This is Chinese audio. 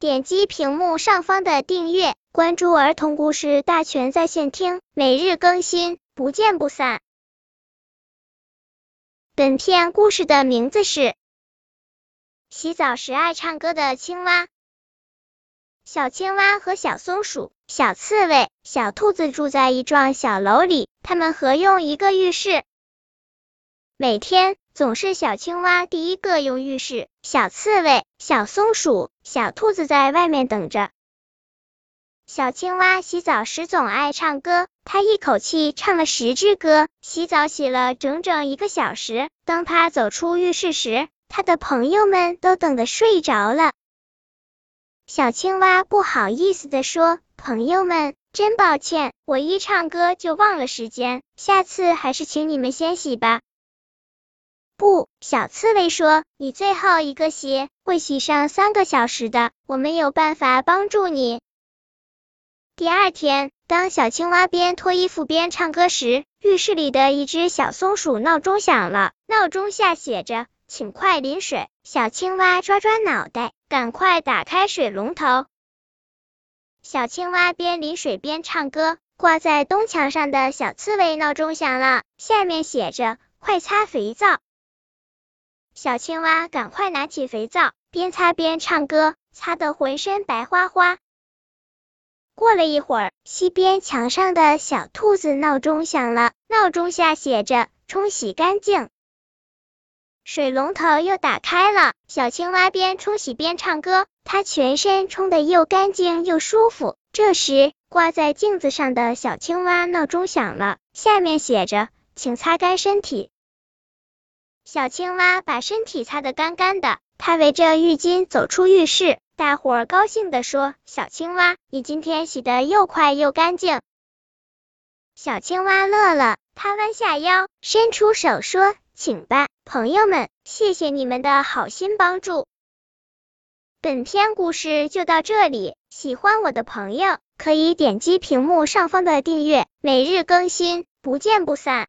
点击屏幕上方的订阅，关注儿童故事大全在线听，每日更新，不见不散。本片故事的名字是《洗澡时爱唱歌的青蛙》。小青蛙和小松鼠、小刺猬、小兔子住在一幢小楼里，他们合用一个浴室。每天总是小青蛙第一个用浴室，小刺猬、小松鼠、小兔子在外面等着。小青蛙洗澡时总爱唱歌，它一口气唱了十支歌，洗澡洗了整整一个小时。当它走出浴室时，它的朋友们都等得睡着了。小青蛙不好意思的说：“朋友们，真抱歉，我一唱歌就忘了时间，下次还是请你们先洗吧。”不，小刺猬说：“你最后一个洗，会洗上三个小时的，我们有办法帮助你。”第二天，当小青蛙边脱衣服边唱歌时，浴室里的一只小松鼠闹钟响了，闹钟下写着：“请快淋水。”小青蛙抓抓脑袋，赶快打开水龙头。小青蛙边淋水边唱歌，挂在东墙上的小刺猬闹钟响了，下面写着：“快擦肥皂。”小青蛙赶快拿起肥皂，边擦边唱歌，擦得浑身白花花。过了一会儿，西边墙上的小兔子闹钟响了，闹钟下写着“冲洗干净”。水龙头又打开了，小青蛙边冲洗边唱歌，它全身冲得又干净又舒服。这时，挂在镜子上的小青蛙闹钟响了，下面写着“请擦干身体”。小青蛙把身体擦得干干的，它围着浴巾走出浴室，大伙儿高兴地说：“小青蛙，你今天洗得又快又干净。”小青蛙乐了，它弯下腰，伸出手说：“请吧，朋友们，谢谢你们的好心帮助。”本篇故事就到这里，喜欢我的朋友可以点击屏幕上方的订阅，每日更新，不见不散。